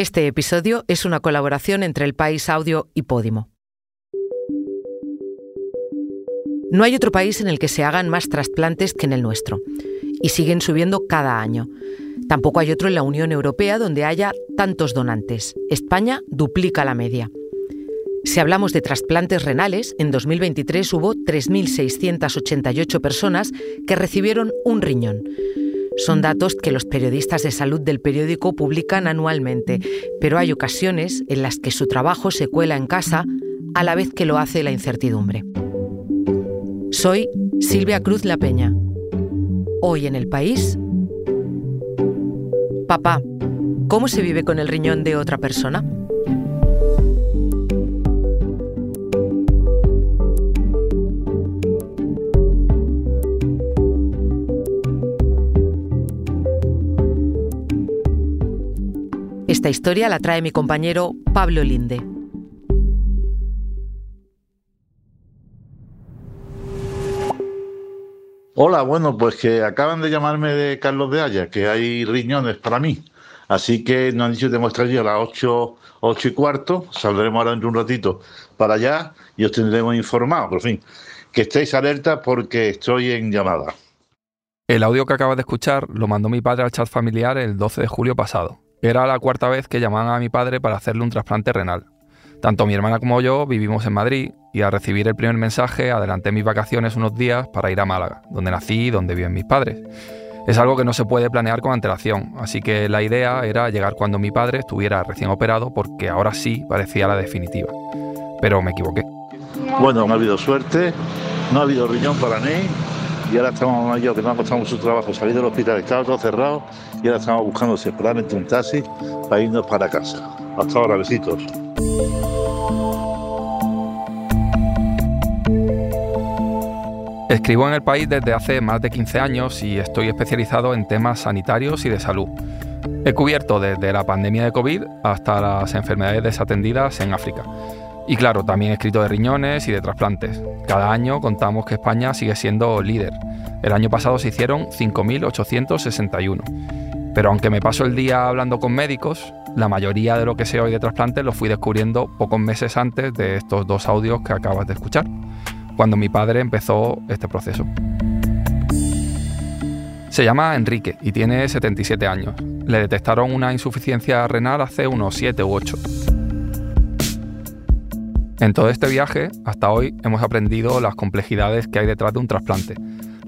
Este episodio es una colaboración entre El País Audio y Podimo. No hay otro país en el que se hagan más trasplantes que en el nuestro, y siguen subiendo cada año. Tampoco hay otro en la Unión Europea donde haya tantos donantes. España duplica la media. Si hablamos de trasplantes renales, en 2023 hubo 3.688 personas que recibieron un riñón. Son datos que los periodistas de salud del periódico publican anualmente, pero hay ocasiones en las que su trabajo se cuela en casa a la vez que lo hace la incertidumbre. Soy Silvia Cruz La Peña. Hoy en el país... Papá, ¿cómo se vive con el riñón de otra persona? Esta historia la trae mi compañero Pablo Linde. Hola, bueno, pues que acaban de llamarme de Carlos de Haya, que hay riñones para mí. Así que nos han dicho que tenemos que estar a las 8, 8 y cuarto. Saldremos ahora dentro de un ratito para allá y os tendremos informados. Por fin, que estéis alerta porque estoy en llamada. El audio que acabas de escuchar lo mandó mi padre al chat familiar el 12 de julio pasado. Era la cuarta vez que llamaban a mi padre para hacerle un trasplante renal. Tanto mi hermana como yo vivimos en Madrid y al recibir el primer mensaje adelanté mis vacaciones unos días para ir a Málaga, donde nací y donde viven mis padres. Es algo que no se puede planear con antelación, así que la idea era llegar cuando mi padre estuviera recién operado porque ahora sí parecía la definitiva. Pero me equivoqué. Bueno, no ha habido suerte, no ha habido riñón para mí y ahora estamos yo que no ha costado mucho trabajo salir del hospital, estaba todo cerrado y ahora estamos buscando separadamente un taxi para irnos para casa. Hasta ahora, besitos. Escribo en el país desde hace más de 15 años y estoy especializado en temas sanitarios y de salud. He cubierto desde la pandemia de COVID hasta las enfermedades desatendidas en África. Y claro, también escrito de riñones y de trasplantes. Cada año contamos que España sigue siendo líder. El año pasado se hicieron 5.861. Pero aunque me paso el día hablando con médicos, la mayoría de lo que sé hoy de trasplantes lo fui descubriendo pocos meses antes de estos dos audios que acabas de escuchar cuando mi padre empezó este proceso. Se llama Enrique y tiene 77 años. Le detectaron una insuficiencia renal hace unos 7 u 8. En todo este viaje, hasta hoy, hemos aprendido las complejidades que hay detrás de un trasplante,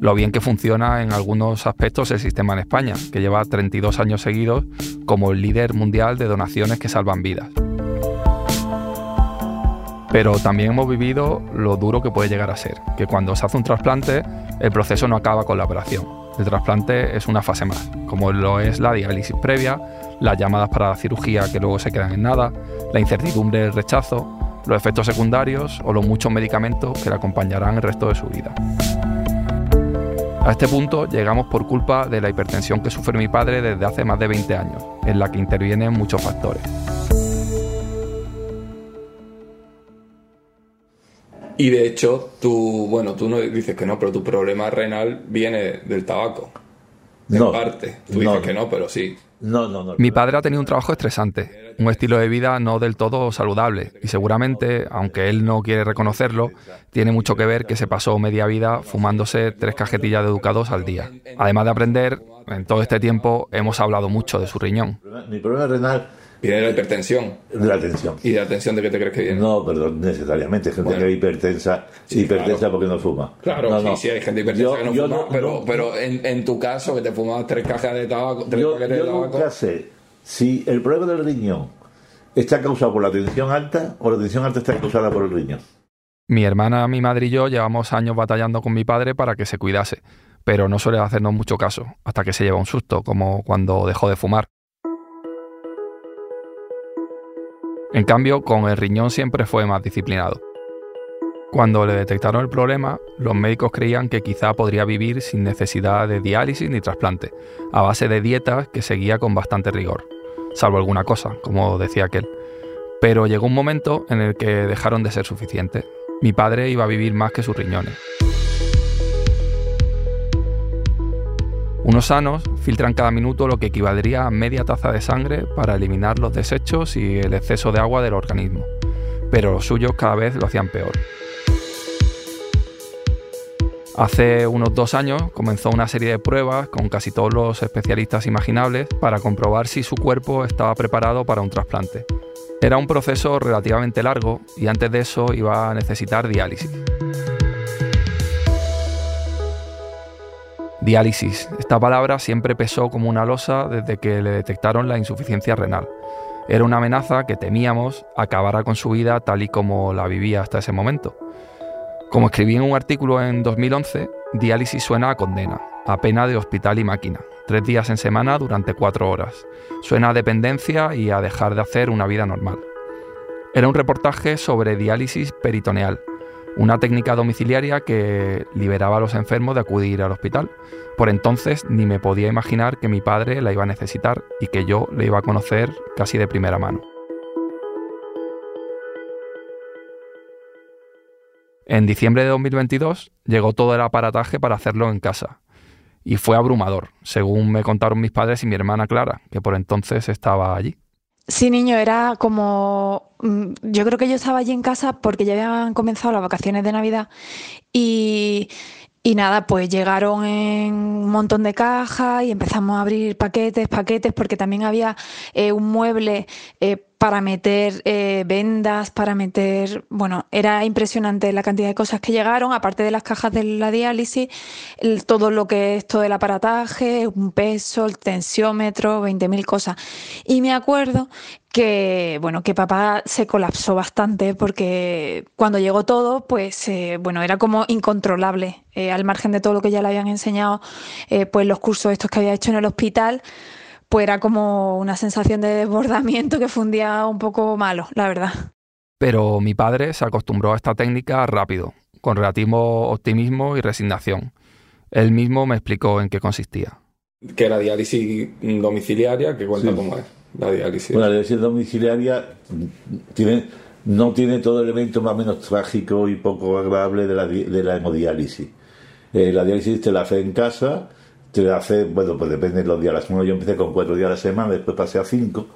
lo bien que funciona en algunos aspectos el sistema en España, que lleva 32 años seguidos como el líder mundial de donaciones que salvan vidas. Pero también hemos vivido lo duro que puede llegar a ser, que cuando se hace un trasplante, el proceso no acaba con la operación. El trasplante es una fase más, como lo es la diálisis previa, las llamadas para la cirugía que luego se quedan en nada, la incertidumbre del rechazo, los efectos secundarios o los muchos medicamentos que le acompañarán el resto de su vida. A este punto llegamos por culpa de la hipertensión que sufre mi padre desde hace más de 20 años, en la que intervienen muchos factores. Y de hecho, tú, bueno, tú no dices que no, pero tu problema renal viene del tabaco. En No, parte. Tú dices no. que no, pero sí. No, no, no. Mi padre ha tenido un trabajo estresante, un estilo de vida no del todo saludable y seguramente, aunque él no quiere reconocerlo, tiene mucho que ver que se pasó media vida fumándose tres cajetillas de educados al día. Además de aprender, en todo este tiempo hemos hablado mucho de su riñón. Mi problema renal Viene de la hipertensión. de la tensión. ¿Y de la tensión de qué te crees que viene? No, perdón, necesariamente. Gente Bueno. que es hipertensa, Sí, hipertensa claro. porque no fuma. Claro, No, sí, no. sí, hay gente hipertensa Yo- que no fuma, no- pero, no. pero en, en tu caso, que te fumabas tres cajas de tabaco, tres Yo, paquetes yo de tabaco. nunca sé si el problema del riñón está causado por la tensión alta o la tensión alta está causada por el riñón. Mi hermana, mi madre y yo llevamos años batallando con mi padre para que se cuidase, pero no suele hacernos mucho caso, hasta que se lleva un susto, como cuando dejó de fumar. En cambio, con el riñón siempre fue más disciplinado. Cuando le detectaron el problema, los médicos creían que quizá podría vivir sin necesidad de diálisis ni trasplante, a base de dietas que seguía con bastante rigor, salvo alguna cosa, como decía aquel. Pero llegó un momento en el que dejaron de ser suficientes. Mi padre iba a vivir más que sus riñones. Unos sanos filtran cada minuto lo que equivaldría a media taza de sangre para eliminar los desechos y el exceso de agua del organismo, pero los suyos cada vez lo hacían peor. Hace unos dos años comenzó una serie de pruebas con casi todos los especialistas imaginables para comprobar si su cuerpo estaba preparado para un trasplante. Era un proceso relativamente largo y antes de eso iba a necesitar diálisis. Diálisis. Esta palabra siempre pesó como una losa desde que le detectaron la insuficiencia renal. Era una amenaza que temíamos acabara con su vida tal y como la vivía hasta ese momento. Como escribí en un artículo en 2011, diálisis suena a condena, a pena de hospital y máquina, tres días en semana durante cuatro horas. Suena a dependencia y a dejar de hacer una vida normal. Era un reportaje sobre diálisis peritoneal, una técnica domiciliaria que liberaba a los enfermos de acudir al hospital. Por entonces ni me podía imaginar que mi padre la iba a necesitar y que yo le iba a conocer casi de primera mano. En diciembre de 2022 llegó todo el aparataje para hacerlo en casa. Y fue abrumador, según me contaron mis padres y mi hermana Clara, que por entonces estaba allí. Sí, niño, era como... Mm, yo creo que yo estaba allí en casa porque ya habían comenzado las vacaciones de Navidad y, y nada, pues llegaron en un montón de cajas y empezamos a abrir paquetes, paquetes, porque también había eh, un mueble eh, para meter eh, vendas, para meter, bueno, era impresionante la cantidad de cosas que llegaron, aparte de las cajas de la diálisis, todo lo que es todo el aparataje, un peso, el tensiómetro, 20.000 cosas. Y me acuerdo que, bueno, que papá se colapsó bastante porque cuando llegó todo, pues, eh, bueno, era como incontrolable, eh, al margen de todo lo que ya le habían enseñado, pues los cursos estos que había hecho en el hospital, pues era como una sensación de desbordamiento que fue un día un poco malo, la verdad. Pero mi padre se acostumbró a esta técnica rápido, con relativo optimismo y resignación. Él mismo me explicó en qué consistía. Que la diálisis domiciliaria, que cuenta cómo es la diálisis. Bueno, la diálisis domiciliaria tiene, no tiene todo el elemento más o menos trágico y poco agradable de la, de la hemodiálisis. Eh, la diálisis te la hace en casa, te hace, bueno, pues depende de los días. Bueno, yo empecé con cuatro días a la semana, después pasé a cinco.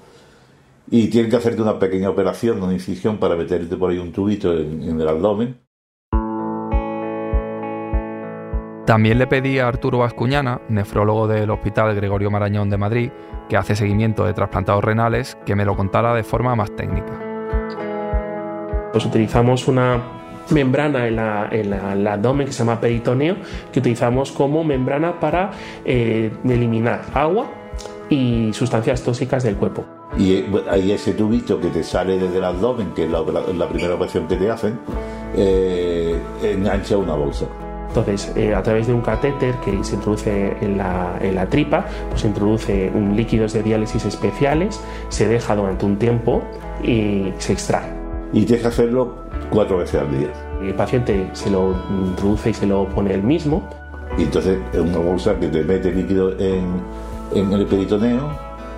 Y tienen que hacerte una pequeña operación, una incisión para meterte por ahí un tubito en, el abdomen. También le pedí a Arturo Vascuñana, nefrólogo del Hospital Gregorio Marañón de Madrid, que hace seguimiento de trasplantados renales, que me lo contara de forma más técnica. Pues utilizamos una membrana en, la, el abdomen que se llama peritoneo, que utilizamos como membrana para eh, eliminar agua y sustancias tóxicas del cuerpo. Y eh, hay ese tubito que te sale desde el abdomen, que es la, primera operación que te hacen, eh, engancha una bolsa. Entonces, a través de un catéter que se introduce en la, en la tripa, pues se introduce un líquidos de diálisis especiales, se deja durante un tiempo y se extrae. Y tienes que hacerlo cuatro veces al día. El paciente se lo introduce y se lo pone él mismo. Y entonces es una bolsa que te mete líquido en, en el peritoneo,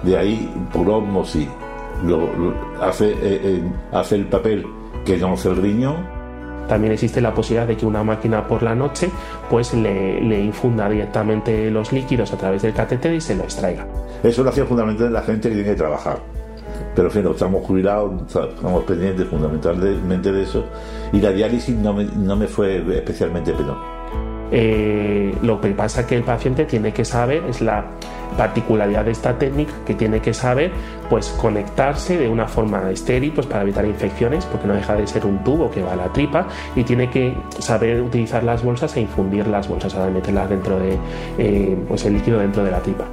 de ahí por osmosis lo, hace, eh, eh, hace el papel que no hace el riñón también existe la posibilidad de que una máquina por la noche pues le, le, infunda directamente los líquidos a través del catéter y se lo extraiga. Eso lo hacía fundamentalmente la gente que tiene que trabajar pero en fin, estamos jubilados, estamos pendientes fundamentalmente de eso, y la diálisis no me, no me fue especialmente penoso. Eh, lo que pasa es que el paciente tiene que saber, es la particularidad de esta técnica, que tiene que saber pues conectarse de una forma estéril pues, para evitar infecciones, porque no deja de ser un tubo que va a la tripa, y tiene que saber utilizar las bolsas e infundir las bolsas, o meterlas dentro de eh, pues, el líquido dentro de la tripa.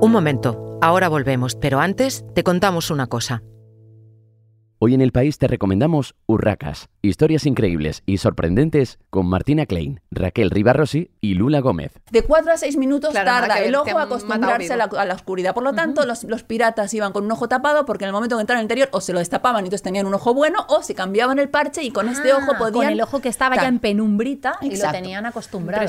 Un momento, ahora volvemos, pero antes te contamos una cosa. Hoy en el país te recomendamos Urracas, historias increíbles y sorprendentes con Martina Klein, Raquel Ribarrosi y Lula Gómez. De cuatro a seis minutos tarda el ojo a acostumbrarse a la, oscuridad. Por lo tanto, los, piratas iban con un ojo tapado porque en el momento que entraron al interior o se lo destapaban y entonces tenían un ojo bueno o se cambiaban el parche y con este ojo podían... Con el ojo que estaba ya en penumbrita y lo tenían acostumbrado.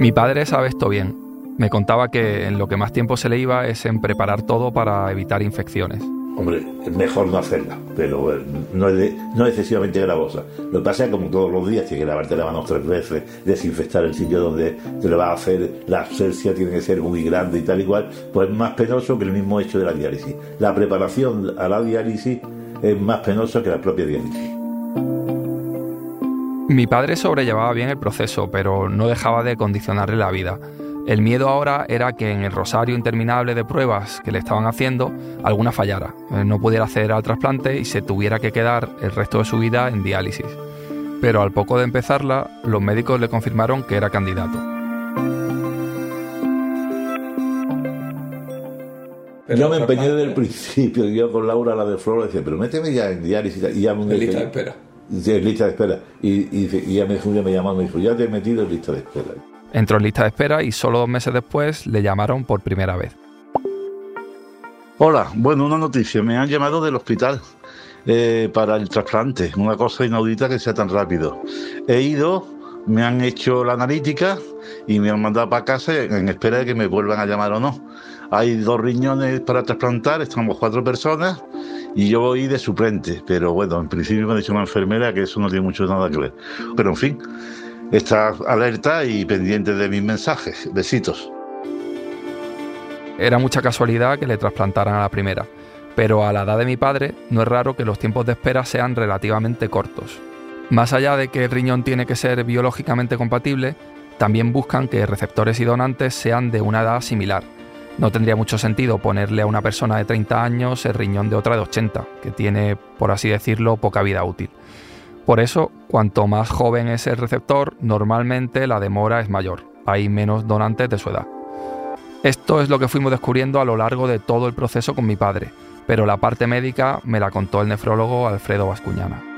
Mi padre sabe esto bien. Me contaba que en lo que más tiempo se le iba es en preparar todo para evitar infecciones. Hombre, es mejor no hacerla, pero no es, no excesivamente gravosa. Lo que pasa es que como todos los días tienes que lavarte las manos tres veces, desinfectar el sitio donde te lo vas a hacer, la abscesia tiene que ser muy grande y tal y cual, pues es más penoso que el mismo hecho de la diálisis. La preparación a la diálisis es más penosa que la propia diálisis. Mi padre sobrellevaba bien el proceso, pero no dejaba de condicionarle la vida. El miedo ahora era que en el rosario interminable de pruebas que le estaban haciendo, alguna fallara, eh, no pudiera acceder al trasplante y se tuviera que quedar el resto de su vida en diálisis. Pero al poco de empezarla, los médicos le confirmaron que era candidato. Yo me empeñé desde el principio, yo con Laura, la de Flor, decía, pero méteme ya en diálisis. Y ya me lista de espera en lista de espera. Y, y, y ya me, me llamó me dijo, ya te he metido en lista de espera. Entró en lista de espera y solo dos meses después le llamaron por primera vez. Hola, bueno, una noticia. Me han llamado del hospital eh, para el trasplante. Una cosa inaudita que sea tan rápido. He ido, me han hecho la analítica y me han mandado para casa en espera de que me vuelvan a llamar o no. Hay dos riñones para trasplantar, estamos cuatro personas y yo voy de suplente, pero bueno, en principio me ha dicho una enfermera que eso no tiene mucho nada que ver. Pero en fin, está alerta y pendiente de mis mensajes. Besitos. Era mucha casualidad que le trasplantaran a la primera, pero a la edad de mi padre no es raro que los tiempos de espera sean relativamente cortos. Más allá de que el riñón tiene que ser biológicamente compatible, también buscan que receptores y donantes sean de una edad similar no tendría mucho sentido ponerle a una persona de 30 años el riñón de otra de 80, que tiene, por así decirlo, poca vida útil. Por eso, cuanto más joven es el receptor, normalmente la demora es mayor, hay menos donantes de su edad. Esto es lo que fuimos descubriendo a lo largo de todo el proceso con mi padre, pero la parte médica me la contó el nefrólogo Alfredo Vascuñana.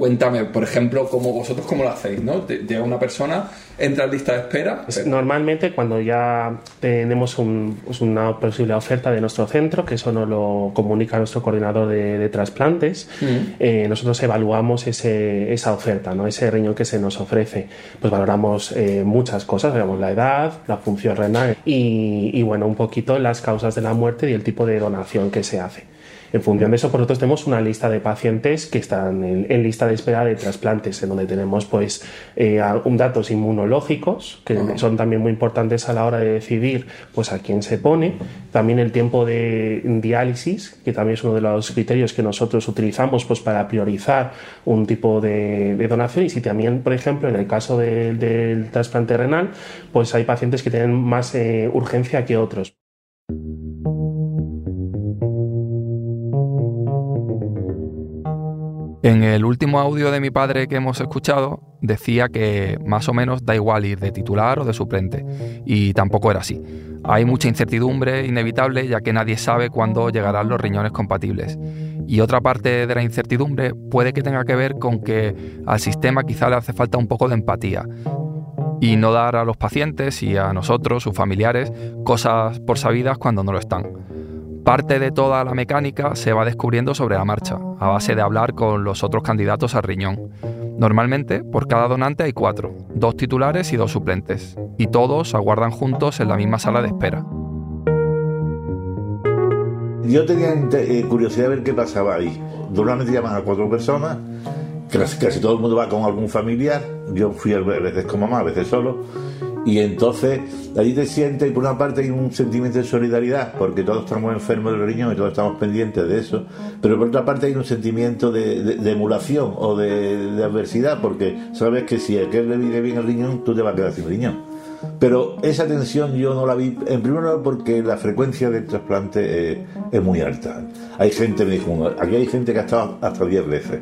Cuéntame, por ejemplo, cómo vosotros cómo lo hacéis, ¿no? Llega una persona, entra en lista de espera. Pues normalmente cuando ya tenemos pues una posible oferta de nuestro centro, que eso nos lo comunica nuestro coordinador de, trasplantes, mm. eh, nosotros evaluamos ese, esa oferta, ¿no? Ese riñón que se nos ofrece. Pues valoramos eh, muchas cosas, veamos la edad, la función renal y, y bueno, un poquito las causas de la muerte y el tipo de donación que se hace. En función de eso, nosotros tenemos una lista de pacientes que están en, lista de espera de trasplantes, en donde tenemos pues eh, datos inmunológicos, que son también muy importantes a la hora de decidir pues a quién se pone, también el tiempo de diálisis, que también es uno de los criterios que nosotros utilizamos pues para priorizar un tipo de, donación, y si también, por ejemplo, en el caso del trasplante renal, pues hay pacientes que tienen más eh, urgencia que otros. En el último audio de mi padre que hemos escuchado, decía que más o menos da igual ir de titular o de suplente, y tampoco era así. Hay mucha incertidumbre inevitable ya que nadie sabe cuándo llegarán los riñones compatibles. Y otra parte de la incertidumbre puede que tenga que ver con que al sistema quizá le hace falta un poco de empatía y no dar a los pacientes y a nosotros, sus familiares, cosas por sabidas cuando no lo están. Parte de toda la mecánica se va descubriendo sobre la marcha, a base de hablar con los otros candidatos al riñón. Normalmente, por cada donante hay cuatro, dos titulares y dos suplentes, y todos aguardan juntos en la misma sala de espera. Yo tenía eh, curiosidad de ver qué pasaba ahí. Normalmente llaman a cuatro personas, casi todo el mundo va con algún familiar. Yo fui a veces con mamá, a veces solo y entonces allí te sientes y por una parte hay un sentimiento de solidaridad, porque todos estamos enfermos del riñón y todos estamos pendientes de eso, pero por otra parte hay un sentimiento de, emulación o de, adversidad, porque sabes que si aquel le vive bien el riñón, tú te vas a quedar sin riñón. Pero esa tensión yo no la vi, en primer lugar porque la frecuencia del trasplante es, muy alta. Hay gente, me dijo, aquí hay gente que ha estado hasta 10 veces.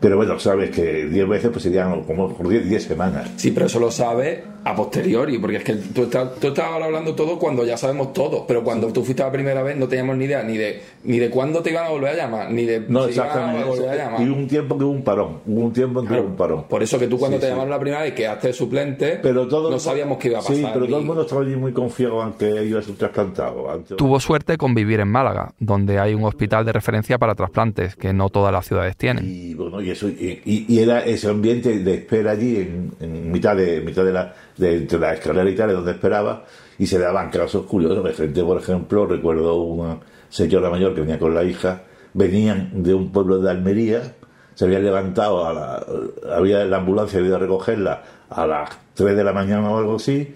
Pero bueno, sabes que 10 veces pues serían como por 10 semanas. Sí, pero eso lo sabes a posteriori, porque es que tú, estás, tú estabas hablando todo cuando ya sabemos todo, pero cuando tú fuiste la primera vez no teníamos ni idea ni de ni de cuándo te iban a volver a llamar, ni de no, exactamente. a volver a llamar. Y un tiempo que hubo un parón, hubo un tiempo en que hubo un parón. Por eso que tú cuando te llamaron la primera vez que haces suplente, pero todo no sabíamos qué iba a pasar. Sí, pero todo el mundo estaba allí muy confiado aunque a ser trasplantado. Tuvo suerte con vivir en Málaga, donde hay un hospital de referencia para trasplantes, que no todas las ciudades tienen. Y bueno, y eso y, era ese ambiente de espera allí en, mitad de mitad de la de, entre la escalera y tal, donde esperaba, y se daban casos curiosos. De frente, por ejemplo, recuerdo una señora mayor que venía con la hija, venían de un pueblo de Almería, se habían levantado, a la, había la ambulancia, había recogerla a las 3 de la mañana o algo así,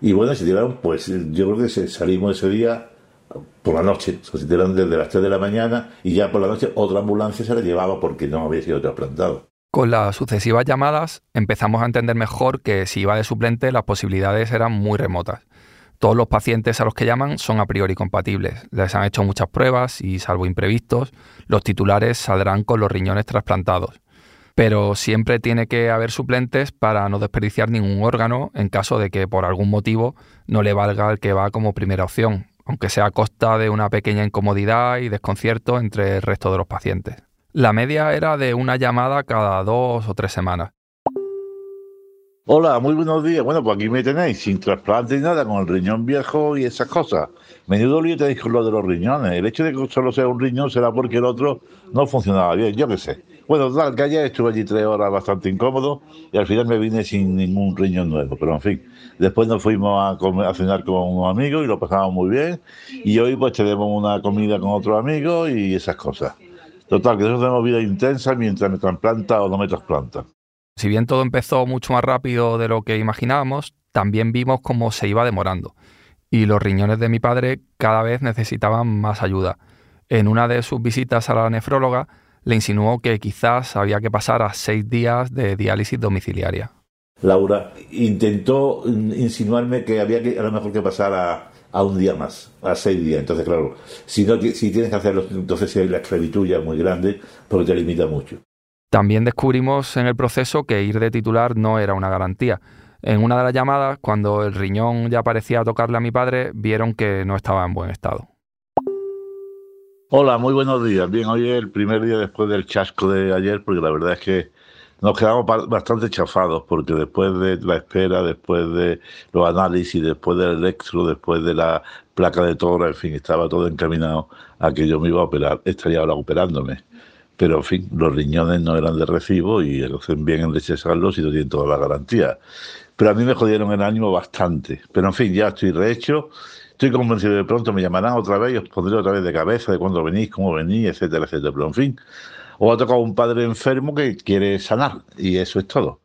y bueno, se tiraron, pues yo creo que salimos ese día por la noche, se desde las 3 de la mañana y ya por la noche otra ambulancia se la llevaba porque no había sido trasplantado. Con las sucesivas llamadas empezamos a entender mejor que si iba de suplente las posibilidades eran muy remotas. Todos los pacientes a los que llaman son a priori compatibles. Les han hecho muchas pruebas y, salvo imprevistos, los titulares saldrán con los riñones trasplantados. Pero siempre tiene que haber suplentes para no desperdiciar ningún órgano en caso de que por algún motivo no le valga el que va como primera opción, aunque sea a costa de una pequeña incomodidad y desconcierto entre el resto de los pacientes. La media era de una llamada cada dos o tres semanas. Hola, muy buenos días. Bueno, pues aquí me tenéis, sin trasplante ni nada, con el riñón viejo y esas cosas. Menudo lío tenéis con lo de los riñones. El hecho de que solo sea un riñón será porque el otro no funcionaba bien, yo qué sé. Bueno, tal, que ayer estuve allí tres horas bastante incómodo y al final me vine sin ningún riñón nuevo. Pero en fin, después nos fuimos a, a cenar con unos amigos y lo pasamos muy bien. Y hoy pues tenemos una comida con otros amigos y esas cosas. Total, que nosotros tenemos vida intensa mientras me trasplanta o no me trasplanta. Si bien todo empezó mucho más rápido de lo que imaginábamos, también vimos cómo se iba demorando. Y los riñones de mi padre cada vez necesitaban más ayuda. En una de sus visitas a la nefróloga, le insinuó que quizás había que pasar a seis días de diálisis domiciliaria. Laura intentó insinuarme que había que a lo mejor que pasar a, a un día más, a seis días. Entonces, claro, si, no, si tienes que hacerlo, entonces si hay la esclavitud ya muy grande, porque te limita mucho. También descubrimos en el proceso que ir de titular no era una garantía. En una de las llamadas, cuando el riñón ya parecía tocarle a mi padre, vieron que no estaba en buen estado. Hola, muy buenos días. Bien, hoy es el primer día después del chasco de ayer, porque la verdad es que nos quedamos bastante chafados porque después de la espera, después de los análisis, después del electro, después de la placa de tora, en fin, estaba todo encaminado a que yo me iba a operar, estaría ahora operándome. Pero, en fin, los riñones no eran de recibo y hacen bien en rechazarlos y no tienen toda la garantía. Pero a mí me jodieron el ánimo bastante. Pero, en fin, ya estoy rehecho. Estoy convencido de pronto me llamarán otra vez y os pondré otra vez de cabeza de cuándo venís, cómo venís, etcétera, etcétera. Pero, en fin, o ha tocado un padre enfermo que quiere sanar y eso es todo.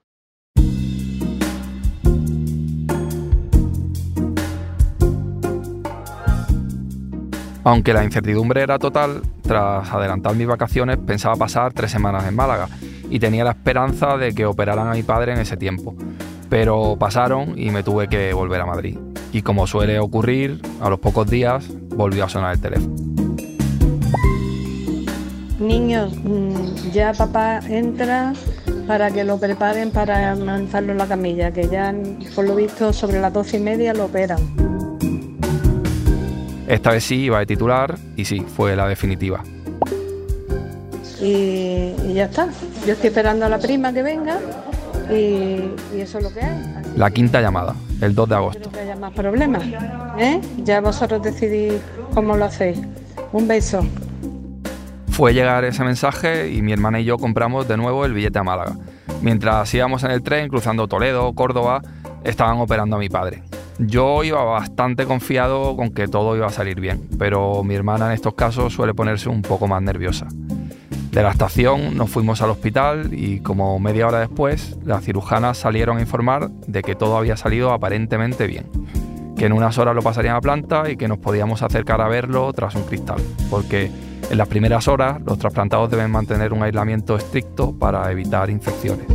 Aunque la incertidumbre era total, tras adelantar mis vacaciones pensaba pasar tres semanas en Málaga y tenía la esperanza de que operaran a mi padre en ese tiempo. Pero pasaron y me tuve que volver a Madrid. Y como suele ocurrir, a los pocos días volvió a sonar el teléfono. Niños, mm, ya papá entra para que lo preparen para lanzarlo en la camilla, que ya por lo visto sobre las doce y media lo operan. Esta vez sí iba de titular y sí, fue la definitiva. Y, ya está. Yo estoy esperando a la prima que venga y, eso es lo que hay. La quinta llamada, el 2 de agosto. No que haya más problemas. ¿eh? Ya vosotros decidís cómo lo hacéis. Un beso. Fue llegar ese mensaje y mi hermana y yo compramos de nuevo el billete a Málaga. Mientras íbamos en el tren cruzando Toledo, Córdoba, estaban operando a mi padre. Yo iba bastante confiado con que todo iba a salir bien, pero mi hermana en estos casos suele ponerse un poco más nerviosa. De la estación nos fuimos al hospital y como media hora después las cirujanas salieron a informar de que todo había salido aparentemente bien, que en unas horas lo pasarían a planta y que nos podíamos acercar a verlo tras un cristal, porque en las primeras horas, los trasplantados deben mantener un aislamiento estricto para evitar infecciones.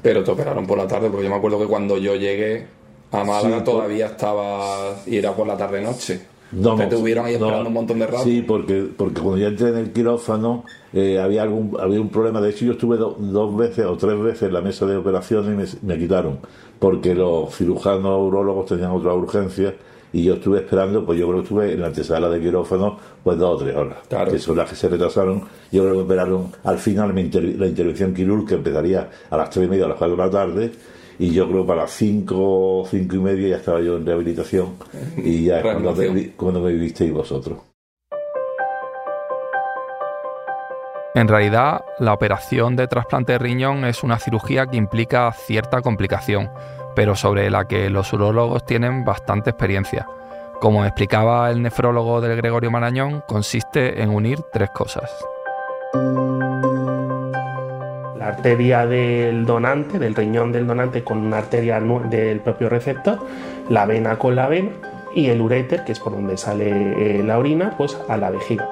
Pero te operaron por la tarde, porque yo me acuerdo que cuando yo llegué a Málaga todavía estaba y era por la tarde-noche. No, Te tuvieron ahí esperando un montón de rato. Sí, porque, porque cuando ya entré en el quirófano eh, había algún había un problema. De hecho, yo estuve dos veces o tres veces en la mesa de operaciones y me, me quitaron, porque los cirujanos urólogos tenían otra urgencia y yo estuve esperando, pues yo creo que estuve en la antesala de quirófano pues dos o tres horas, que son las que se retrasaron. Yo creo que esperaron al final la intervención quirúrgica empezaría a las tres y media, a las cuatro de la tarde, y yo creo que para las cinco, cinco y media ya estaba yo en rehabilitación, y ya es cuando, cuando me visteis vosotros. En realidad, la operación de trasplante de riñón es una cirugía que implica cierta complicación pero sobre la que los urólogos tienen bastante experiencia. Como explicaba el nefrólogo del Gregorio Marañón, consiste en unir tres cosas. La arteria del donante, del riñón del donante con una arteria del propio receptor, la vena con la vena y el uréter, que es por donde sale eh, la orina, pues a la vejiga.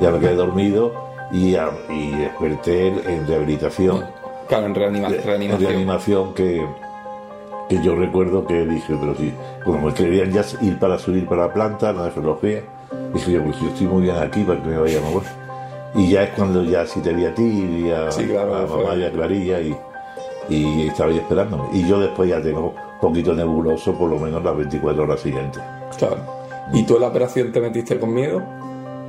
Ya me quedé dormido y, y desperté en rehabilitación Claro, en reanimación. que, que yo recuerdo que dije, pero sí, como me querían ya ir para subir para la planta, la nefrología, dije yo, pues yo estoy muy bien aquí para que me vaya a mover. Y ya es cuando ya sí te vi a ti, y a, mamá y a Clarilla y, y estaba ahí esperándome. Y yo después ya tengo un poquito nebuloso por lo menos las 24 horas siguientes. Claro. ¿Y tú en la operación te metiste con miedo?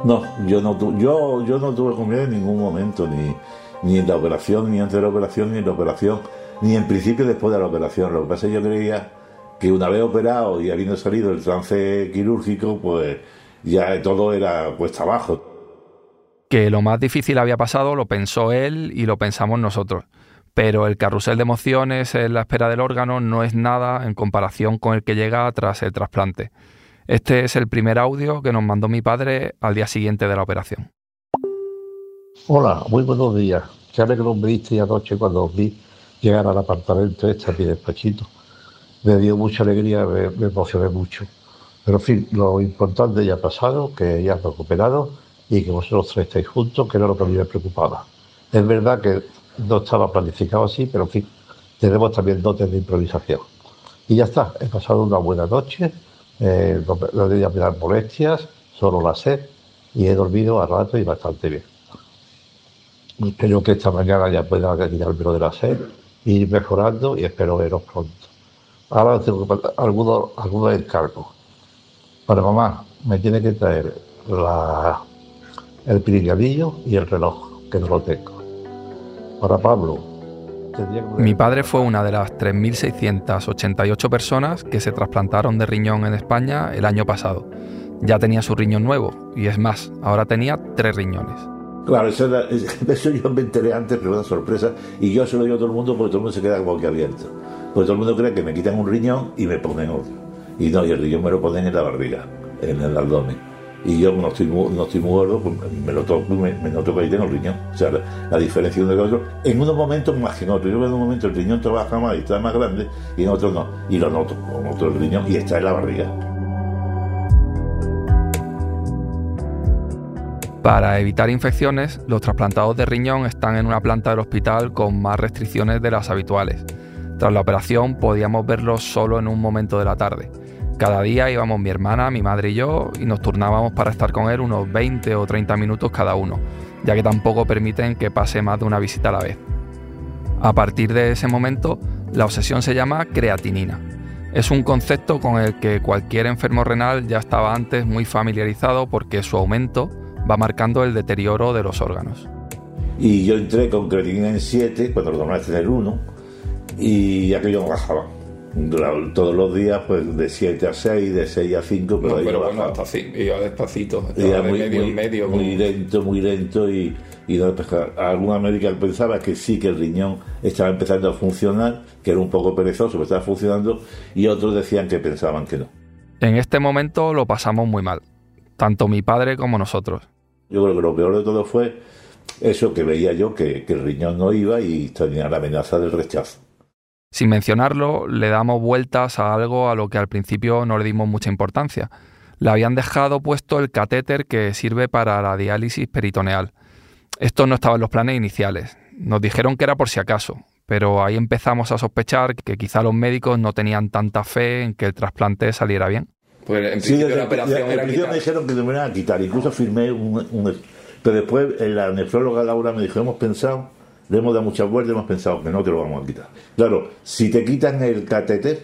No, yo no, yo, yo no tuve con miedo en ningún momento, ni, ni en la operación, ni antes de la operación, ni en la operación, ni en principio después de la operación. Lo que pasa es que yo creía que una vez operado y habiendo salido el trance quirúrgico, pues ya todo era cuesta abajo. Que lo más difícil había pasado lo pensó él y lo pensamos nosotros. Pero el carrusel de emociones en la espera del órgano no es nada en comparación con el que llega tras el trasplante. Este es el primer audio que nos mandó mi padre al día siguiente de la operación. Hola, muy buenos días. Qué alegro me diste anoche cuando vi llegar al apartamento este a mi despachito. Me dio mucha alegría, me, emocioné mucho. Pero en fin, lo importante ya ha pasado, que ya has recuperado y que vosotros tres estáis juntos, que era lo que a mí me preocupaba. Es verdad que no estaba planificado así, pero en fin, tenemos también dotes de improvisación. Y ya está, he pasado una buena noche, eh, no, no he tenido molestias, solo la sed, y he dormido a rato y bastante bien. Espero que esta mañana ya pueda quitarme de la sed, ir mejorando y espero veros pronto. Ahora tengo algunos, algunos encargos. Para mamá, me tiene que traer la, el pirigalillo y el reloj, que no lo tengo. Para Pablo, mi padre fue una de las 3.688 personas que se trasplantaron de riñón en España el año pasado. Ya tenía su riñón nuevo, y es más, ahora tenía tres riñones. Claro, eso, eso, yo me enteré antes, pero una sorpresa. Y yo se lo digo a todo el mundo porque todo el mundo se queda como que abierto. Porque todo el mundo cree que me quitan un riñón y me ponen otro. Y no, y el riñón me lo ponen en la barriga, en el abdomen. Y yo no estoy, no muy gordo, pues me, lo toco, me, me, noto que ahí tengo el riñón. O sea, la, diferencia de otro, en unos momentos más que en otros. Yo en un momento el riñón trabaja más y está más grande, y en otros no. Y lo noto, con otro el riñón y está en la barriga. Para evitar infecciones, los trasplantados de riñón están en una planta del hospital con más restricciones de las habituales. Tras la operación podíamos verlos solo en un momento de la tarde. Cada día íbamos mi hermana, mi madre y yo y nos turnábamos para estar con él unos 20 o 30 minutos cada uno, ya que tampoco permiten que pase más de una visita a la vez. A partir de ese momento, la obsesión se llama creatinina. Es un concepto con el que cualquier enfermo renal ya estaba antes muy familiarizado porque su aumento va marcando el deterioro de los órganos. Y yo entré con creatinina en 7, cuando lo tomaba tener 1, y aquello no bajaba. Todos los días, pues de 7 a 6, de 6 a 5, pero, no, pero bueno, hasta así, iba despacito, iba muy, medio muy, medio. Muy lento, muy lento, y, y no alguna médica pensaba que sí, que el riñón estaba empezando a funcionar, que era un poco perezoso, pero estaba funcionando, y otros decían que pensaban que no. En este momento lo pasamos muy mal, tanto mi padre como nosotros. Yo creo que lo peor de todo fue eso que veía yo, que, el riñón no iba y tenía la amenaza del rechazo. Sin mencionarlo, le damos vueltas a algo a lo que al principio no le dimos mucha importancia. Le habían dejado puesto el catéter que sirve para la diálisis peritoneal. Esto no estaba en los planes iniciales. Nos dijeron que era por si acaso, pero ahí empezamos a sospechar que quizá los médicos no tenían tanta fe en que el trasplante saliera bien. Pues en principio sí, la operación era quitar. me dijeron que me iban a quitar, incluso firmé un, Pero después la nefróloga Laura me dijo, hemos pensado, le hemos dado muchas vueltas, hemos pensado que no te lo vamos a quitar. Claro, si te quitan el catéter,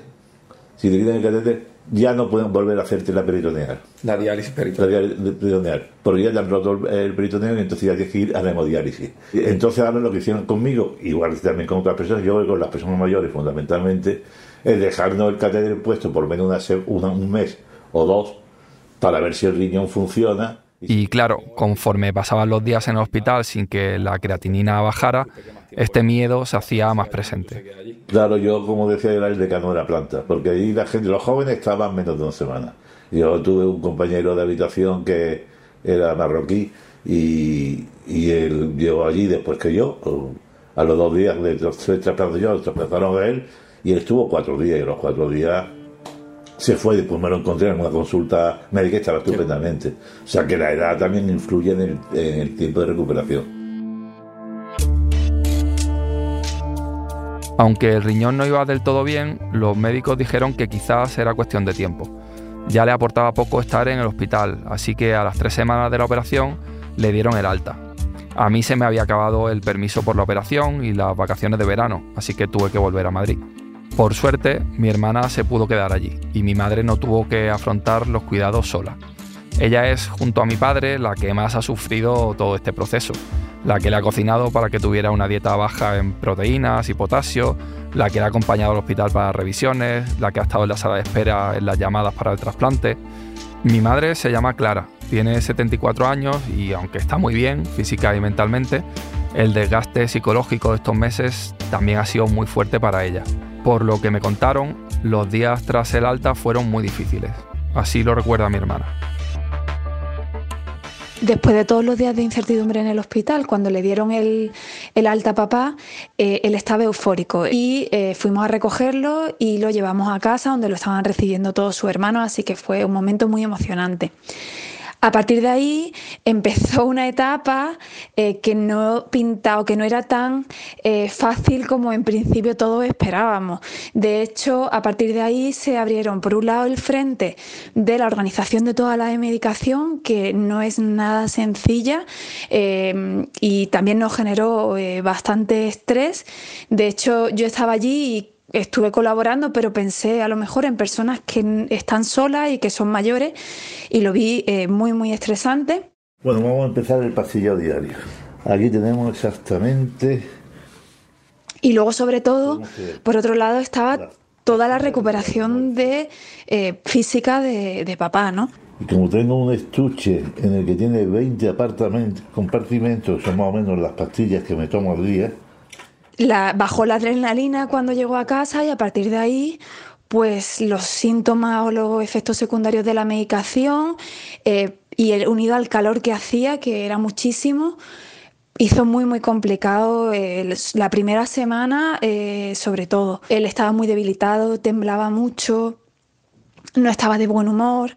si te quitan el catéter, ya no pueden volver a hacerte la peritoneal. La diálisis peritoneal. La peritoneal. Porque ya te han roto el peritoneal y entonces ya tienes que ir a la hemodiálisis. Entonces ahora lo que hicieron conmigo, igual que también con otras personas, yo con las personas mayores fundamentalmente, es dejarnos el catéter puesto por menos una, un mes o dos para ver si el riñón funciona. Y claro, conforme pasaban los días en el hospital sin que la creatinina bajara, este miedo se hacía más presente. Claro, yo como decía era el decano de la planta, porque ahí la gente, los jóvenes estaban menos de una semana. Yo tuve un compañero de habitación que era marroquí y, él llegó allí después que yo, a los dos días de ser trasplantado yo, trasplantado a él y él estuvo cuatro días y los cuatro días se fue, después me lo encontré en una consulta médica y estaba estupendamente. O sea que la edad también influye en el tiempo de recuperación. Aunque el riñón no iba del todo bien, los médicos dijeron que quizás era cuestión de tiempo. Ya le aportaba poco estar en el hospital, así que a las tres semanas de la operación le dieron el alta. A mí se me había acabado el permiso por la operación y las vacaciones de verano, así que tuve que volver a Madrid. Por suerte, mi hermana se pudo quedar allí y mi madre no tuvo que afrontar los cuidados sola. Ella es, junto a mi padre, la que más ha sufrido todo este proceso la que le ha cocinado para que tuviera una dieta baja en proteínas y potasio, la que le ha acompañado al hospital para revisiones, la que ha estado en la sala de espera en las llamadas para el trasplante. Mi madre se llama Clara, tiene 74 años y aunque está muy bien física y mentalmente, el desgaste psicológico de estos meses también ha sido muy fuerte para ella. Por lo que me contaron, los días tras el alta fueron muy difíciles. Así lo recuerda mi hermana. Después de todos los días de incertidumbre en el hospital, cuando le dieron el, alta a papá, eh, él estaba eufórico y eh, fuimos a recogerlo y lo llevamos a casa donde lo estaban recibiendo todos sus hermanos, así que fue un momento muy emocionante. A partir de ahí empezó una etapa eh, que no pintado, que no era tan eh, fácil como en principio todos esperábamos. De hecho, a partir de ahí se abrieron, por un lado, el frente de la organización de toda la medicación, que no es nada sencilla eh, y también nos generó bastante estrés. De hecho, yo estaba allí y estuve colaborando, pero pensé a lo mejor en personas que están solas y que son mayores y lo vi eh, muy, muy estresante. Bueno, vamos a empezar el pasillo diario. Aquí tenemos exactamente... Y luego, sobre todo, por otro lado, estaba toda la recuperación de eh, física de, de papá, ¿no? Y como tengo un estuche en el que tiene 20 apartamentos, compartimentos, son más o menos las pastillas que me tomo al día, la, bajó la adrenalina cuando llegó a casa y a partir de ahí pues los síntomas o los efectos secundarios de la medicación eh, y el, unido al calor que hacía, que era muchísimo, hizo muy muy complicado la primera semana eh, sobre todo. Él estaba muy debilitado, temblaba mucho, no estaba de buen humor.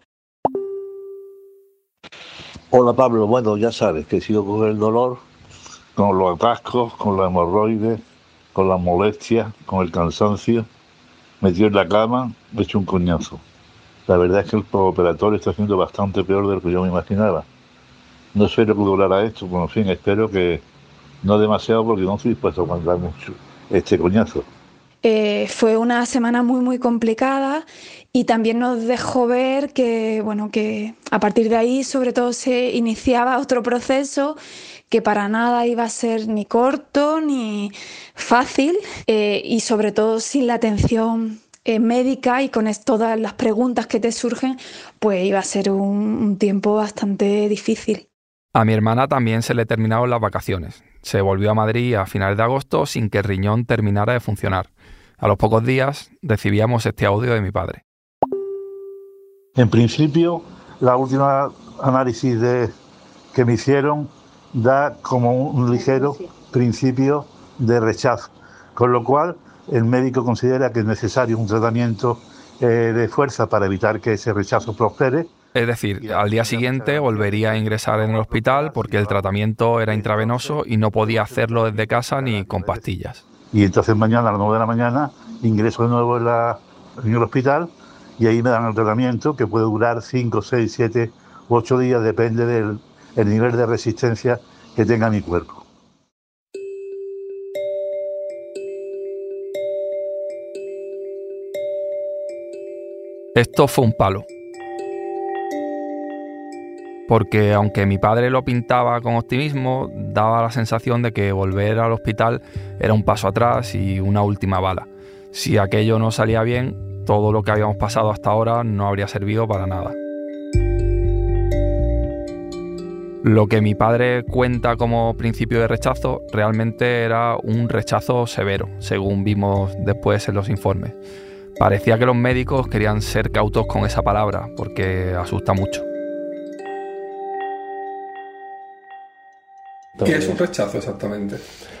Hola Pablo, bueno ya sabes que sigo con el dolor con los atascos, con la hemorroides, con la molestia, con el cansancio, metido en la cama, he hecho un coñazo. La verdad es que el operatorio está haciendo bastante peor de lo que yo me imaginaba. No sé lo que durará esto, pero en fin, espero que no demasiado porque no estoy dispuesto a aguantar mucho este coñazo. Eh, fue una semana muy muy complicada y también nos dejó ver que bueno que a partir de ahí sobre todo se iniciaba otro proceso que para nada iba a ser ni corto ni fácil eh, y sobre todo sin la atención eh, médica y con todas las preguntas que te surgen, pues iba a ser un, tiempo bastante difícil. A mi hermana también se le terminaron las vacaciones. Se volvió a Madrid a finales de agosto sin que el riñón terminara de funcionar. A los pocos días recibíamos este audio de mi padre. En principio, la última análisis de, que me hicieron da como un ligero principio de rechazo, con lo cual el médico considera que es necesario un tratamiento eh, de fuerza para evitar que ese rechazo prospere. Es decir, al día siguiente volvería a ingresar en el hospital porque el tratamiento era intravenoso y no podía hacerlo desde casa ni con pastillas. Y entonces mañana a las 9 de la mañana ingreso de nuevo en, en el hospital y ahí me dan el tratamiento que puede durar 5, 6, 7 u 8 días, depende del nivel de resistencia que tenga mi cuerpo. Esto fue un palo. Porque aunque mi padre lo pintaba con optimismo, daba la sensación de que volver al hospital era un paso atrás y una última bala. Si aquello no salía bien, todo lo que habíamos pasado hasta ahora no habría servido para nada. Lo que mi padre cuenta como principio de rechazo realmente era un rechazo severo, según vimos después en los informes. Parecía que los médicos querían ser cautos con esa palabra, porque asusta mucho. ¿Qué es un rechazo exactamente?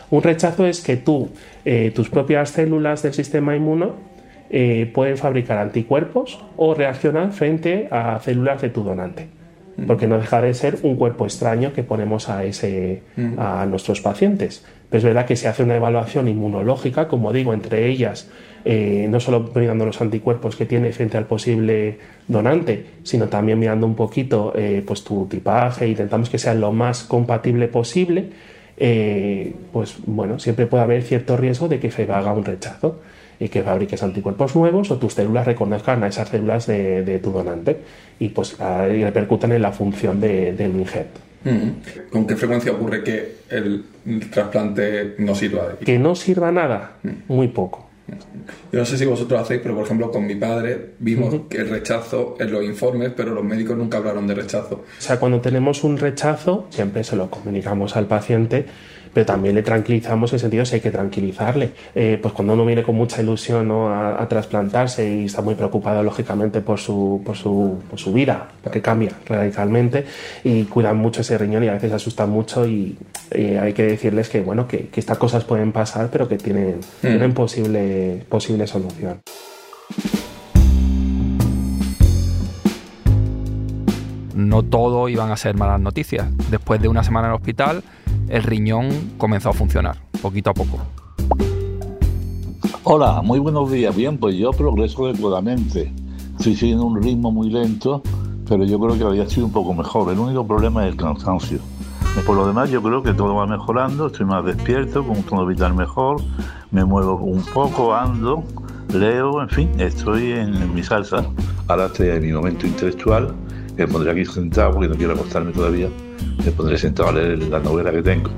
Un rechazo es que tú, eh, tus propias células del sistema inmuno, eh, pueden fabricar anticuerpos o reaccionar frente a células de tu donante. Mm. Porque no deja de ser un cuerpo extraño que ponemos a, ese, mm. a nuestros pacientes. Pero es verdad que se hace una evaluación inmunológica, como digo, entre ellas eh, no solo mirando los anticuerpos que tiene frente al posible donante, sino también mirando un poquito eh, pues tu tipaje, intentamos que sea lo más compatible posible, eh, pues bueno, siempre puede haber cierto riesgo de que se haga un rechazo y que fabriques anticuerpos nuevos o tus células reconozcan a esas células de, tu donante y pues repercutan en la función del injet. Mm. ¿Con qué frecuencia ocurre que el trasplante no sirva? Que no sirva nada, mm. muy poco. Yo no sé si vosotros hacéis, pero por ejemplo con mi padre vimos que el rechazo en los informes, pero los médicos nunca hablaron de rechazo. O sea, cuando tenemos un rechazo, siempre se lo comunicamos al paciente pero también le tranquilizamos en el sentido de si hay que tranquilizarle. Eh, pues cuando uno viene con mucha ilusión a, trasplantarse y está muy preocupado lógicamente por su, por su, por su vida, porque cambia radicalmente y cuidan mucho ese riñón y a veces asustan mucho y, hay que decirles que bueno que, estas cosas pueden pasar pero que tienen, mm. tienen posible, posible solución. no todo iban a ser malas noticias. Después de una semana en el hospital, el riñón comenzó a funcionar, poquito a poco. Hola, muy buenos días. Bien, pues yo progreso adecuadamente. Estoy siguiendo un ritmo muy lento, pero yo creo que había sido un poco mejor. El único problema es el cansancio. Por lo demás, yo creo que todo va mejorando, estoy más despierto, con un tono vital mejor, me muevo un poco, ando, leo, en fin, estoy en, mi salsa. Ahora estoy en mi momento intelectual, me pondré aquí sentado porque no quiero acostarme todavía me pondré sentado a leer la novela que tengo.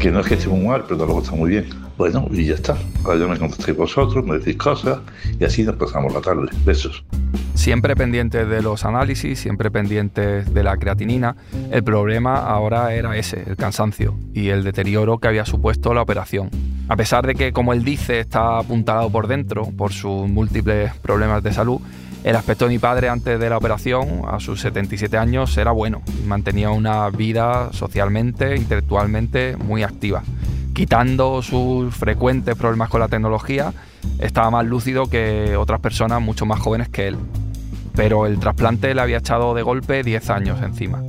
Que no es que esté muy mal, pero luego está muy bien. Bueno, y ya está. Ahora yo me contesté vosotros, me decís cosas y así nos pasamos la tarde. Besos. Siempre pendientes de los análisis, siempre pendientes de la creatinina. El problema ahora era ese, el cansancio y el deterioro que había supuesto la operación. A pesar de que, como él dice, está apuntalado por dentro por sus múltiples problemas de salud, el aspecto de mi padre antes de la operación, a sus 77 años, era bueno. Mantenía una vida socialmente, intelectualmente muy activa. Quitando sus frecuentes problemas con la tecnología, estaba más lúcido que otras personas mucho más jóvenes que él. Pero el trasplante le había echado de golpe 10 años encima.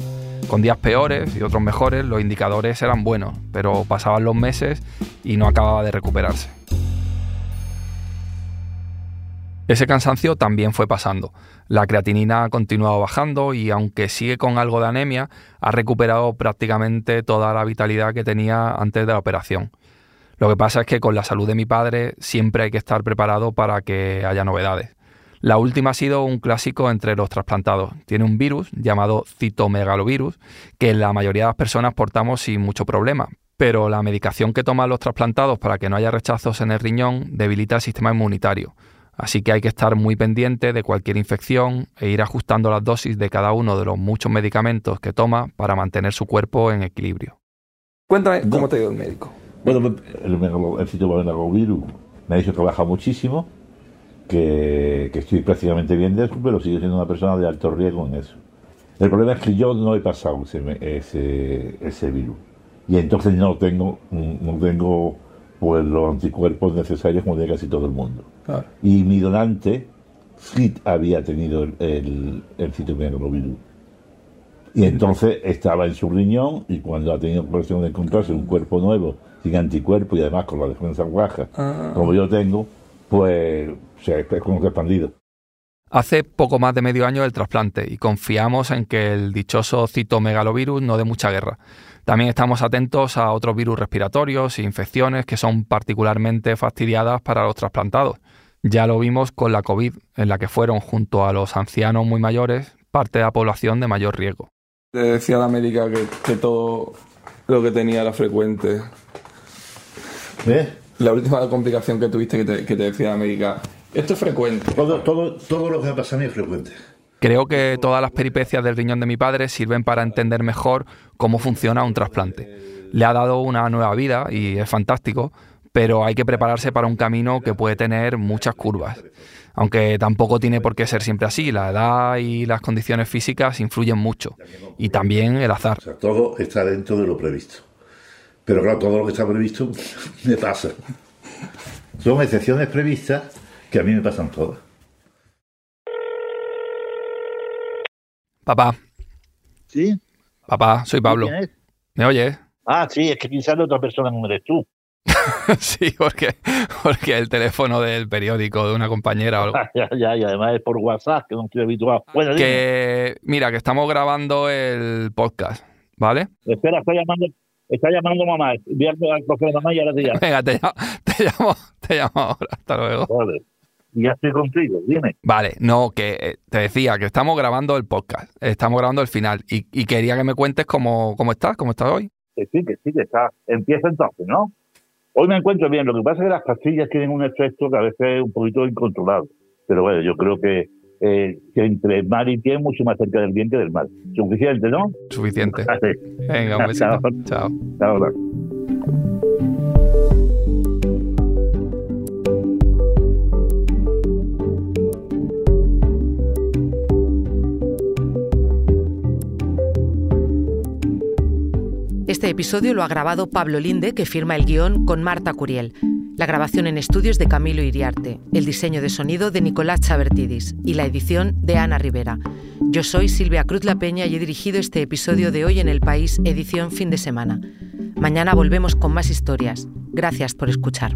Con días peores y otros mejores, los indicadores eran buenos, pero pasaban los meses y no acababa de recuperarse. Ese cansancio también fue pasando. La creatinina ha continuado bajando y aunque sigue con algo de anemia, ha recuperado prácticamente toda la vitalidad que tenía antes de la operación. Lo que pasa es que con la salud de mi padre siempre hay que estar preparado para que haya novedades. La última ha sido un clásico entre los trasplantados. Tiene un virus llamado citomegalovirus que la mayoría de las personas portamos sin mucho problema, pero la medicación que toman los trasplantados para que no haya rechazos en el riñón debilita el sistema inmunitario. Así que hay que estar muy pendiente de cualquier infección e ir ajustando las dosis de cada uno de los muchos medicamentos que toma para mantener su cuerpo en equilibrio. Cuéntame cómo te ha ido el médico. Bueno, el, el me ha dicho que baja muchísimo, que, estoy prácticamente bien de eso, pero sigo siendo una persona de alto riesgo en eso. El problema es que yo no he pasado ese, ese, virus. Y entonces no tengo, no tengo pues los anticuerpos necesarios como tiene casi todo el mundo. Y mi donante sí había tenido el, el, el Y entonces estaba en su riñón y cuando ha tenido ocasión de encontrarse un cuerpo nuevo, sin anticuerpos y además con la defensa baja, ah. como yo tengo, pues se ha expandido. Hace poco más de medio año del trasplante y confiamos en que el dichoso citomegalovirus no dé mucha guerra. También estamos atentos a otros virus respiratorios e infecciones que son particularmente fastidiadas para los trasplantados. Ya lo vimos con la COVID, en la que fueron, junto a los ancianos muy mayores, parte de la población de mayor riesgo. Te decía la médica que, todo lo que tenía era frecuente. ¿Ves? La última complicación que tuviste que te, que te decía la médica, esto es frecuente. Todo, todo, todo lo que me pasa a mí es frecuente. Creo que todas las peripecias del riñón de mi padre sirven para entender mejor cómo funciona un trasplante. Le ha dado una nueva vida y es fantástico, pero hay que prepararse para un camino que puede tener muchas curvas. Aunque tampoco tiene por qué ser siempre así, la edad y las condiciones físicas influyen mucho. Y también el azar. todo está dentro de lo previsto. Pero claro, todo lo que está previsto me pasa. Son excepciones previstas que a mí me pasan todas. Papá. ¿Sí? Papá, soy Pablo. ¿Me oyes? Ah, sí, es que quizás otra persona no eres tú. sí, porque, porque el teléfono del periódico de una compañera o algo. ya, ya, y además es por WhatsApp, que no estoy habituado. Bueno, que, mira, que estamos grabando el podcast, ¿vale? Espera, está llamando, está llamando mamá. Voy a coger mamá y ahora te llamo. Venga, te llamo, te llamo, te llamo ahora. Hasta luego. Vale ya estoy contigo, dime. Vale, no, que eh, te decía que estamos grabando el podcast, estamos grabando el final y, quería que me cuentes cómo, cómo estás, cómo estás hoy. Que sí, que sí, que está. Empieza entonces, ¿no? Hoy me encuentro bien, lo que pasa es que las pastillas tienen un efecto que a veces es un poquito incontrolable, pero bueno, yo creo que, eh, que entre mar y pie mucho más cerca del bien que del mar. Suficiente, ¿no? Suficiente. Venga, un besito. Chao. Chao. Chao. Este episodio lo ha grabado Pablo Linde, que firma el guion con Marta Curiel. La grabación en estudios de Camilo Iriarte, el diseño de sonido de Nicolás Chabertidis y la edición de Ana Rivera. Yo soy Silvia Cruz La Peña y he dirigido este episodio de Hoy en el País, edición fin de semana. Mañana volvemos con más historias. Gracias por escuchar.